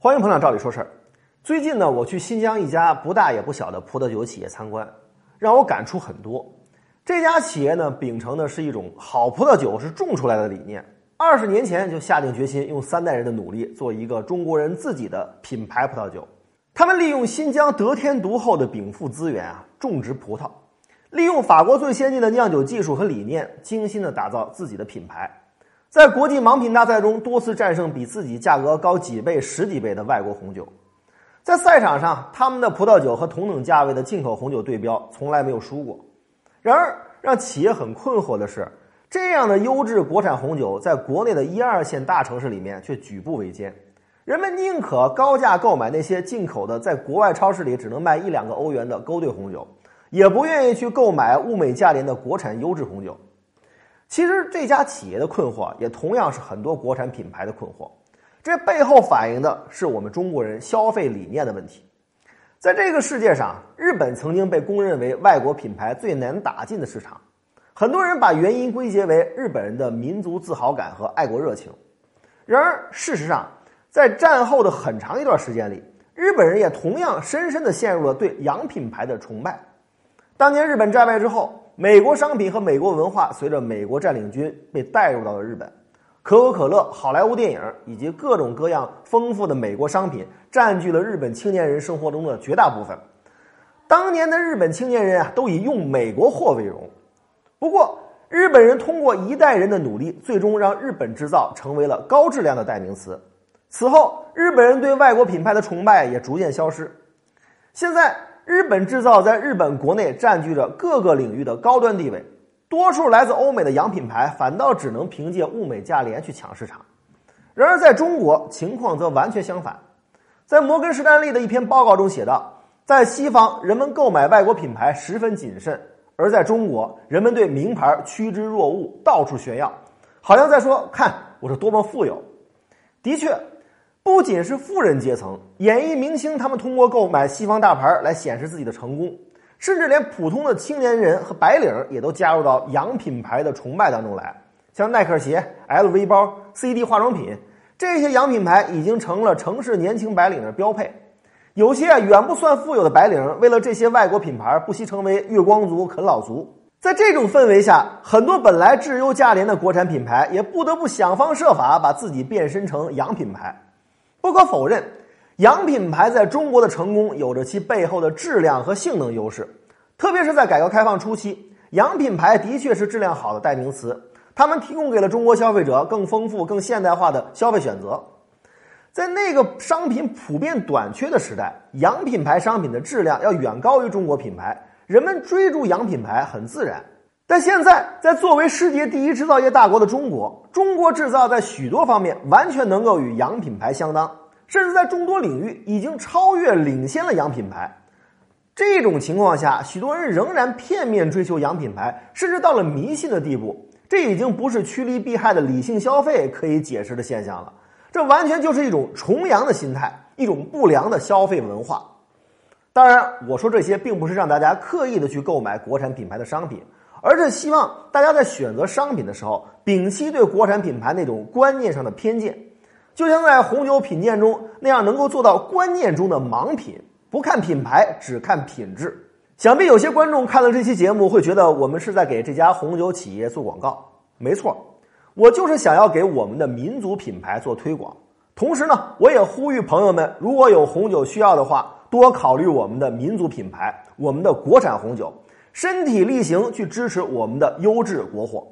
欢迎捧场，照理说事儿。最近呢，我去新疆一家不大也不小的葡萄酒企业参观，让我感触很多。这家企业呢，秉承的是一种好葡萄酒是种出来的理念。二十年前就下定决心，用三代人的努力做一个中国人自己的品牌葡萄酒。他们利用新疆得天独厚的禀赋资源啊，种植葡萄，利用法国最先进的酿酒技术和理念，精心的打造自己的品牌。在国际盲品大赛中多次战胜比自己价格高几倍、十几倍的外国红酒，在赛场上，他们的葡萄酒和同等价位的进口红酒对标，从来没有输过。然而，让企业很困惑的是，这样的优质国产红酒在国内的一二线大城市里面却举步维艰。人们宁可高价购买那些进口的，在国外超市里只能卖一两个欧元的勾兑红酒，也不愿意去购买物美价廉的国产优质红酒。其实这家企业的困惑也同样是很多国产品牌的困惑，这背后反映的是我们中国人消费理念的问题。在这个世界上，日本曾经被公认为外国品牌最难打进的市场，很多人把原因归结为日本人的民族自豪感和爱国热情。然而，事实上，在战后的很长一段时间里，日本人也同样深深的陷入了对洋品牌的崇拜。当年日本战败之后。美国商品和美国文化随着美国占领军被带入到了日本，可口可乐、好莱坞电影以及各种各样丰富的美国商品占据了日本青年人生活中的绝大部分。当年的日本青年人啊，都以用美国货为荣。不过，日本人通过一代人的努力，最终让日本制造成为了高质量的代名词。此后，日本人对外国品牌的崇拜也逐渐消失。现在。日本制造在日本国内占据着各个领域的高端地位，多数来自欧美的洋品牌反倒只能凭借物美价廉去抢市场。然而，在中国情况则完全相反。在摩根士丹利的一篇报告中写道，在西方，人们购买外国品牌十分谨慎；而在中国，人们对名牌趋之若鹜，到处炫耀，好像在说：“看我是多么富有。”的确。不仅是富人阶层、演艺明星，他们通过购买西方大牌来显示自己的成功，甚至连普通的青年人和白领也都加入到洋品牌的崇拜当中来。像耐克鞋、LV 包、CD 化妆品这些洋品牌已经成了城市年轻白领的标配。有些啊远不算富有的白领，为了这些外国品牌，不惜成为月光族、啃老族。在这种氛围下，很多本来质优价廉的国产品牌，也不得不想方设法把自己变身成洋品牌。不可否认，洋品牌在中国的成功有着其背后的质量和性能优势，特别是在改革开放初期，洋品牌的确是质量好的代名词，他们提供给了中国消费者更丰富、更现代化的消费选择。在那个商品普遍短缺的时代，洋品牌商品的质量要远高于中国品牌，人们追逐洋品牌很自然。但现在，在作为世界第一制造业大国的中国，中国制造在许多方面完全能够与洋品牌相当，甚至在众多领域已经超越、领先了洋品牌。这种情况下，许多人仍然片面追求洋品牌，甚至到了迷信的地步。这已经不是趋利避害的理性消费可以解释的现象了，这完全就是一种崇洋的心态，一种不良的消费文化。当然，我说这些并不是让大家刻意的去购买国产品牌的商品。而是希望大家在选择商品的时候，摒弃对国产品牌那种观念上的偏见，就像在红酒品鉴中那样，能够做到观念中的盲品，不看品牌，只看品质。想必有些观众看了这期节目，会觉得我们是在给这家红酒企业做广告。没错，我就是想要给我们的民族品牌做推广。同时呢，我也呼吁朋友们，如果有红酒需要的话，多考虑我们的民族品牌，我们的国产红酒。身体力行去支持我们的优质国货。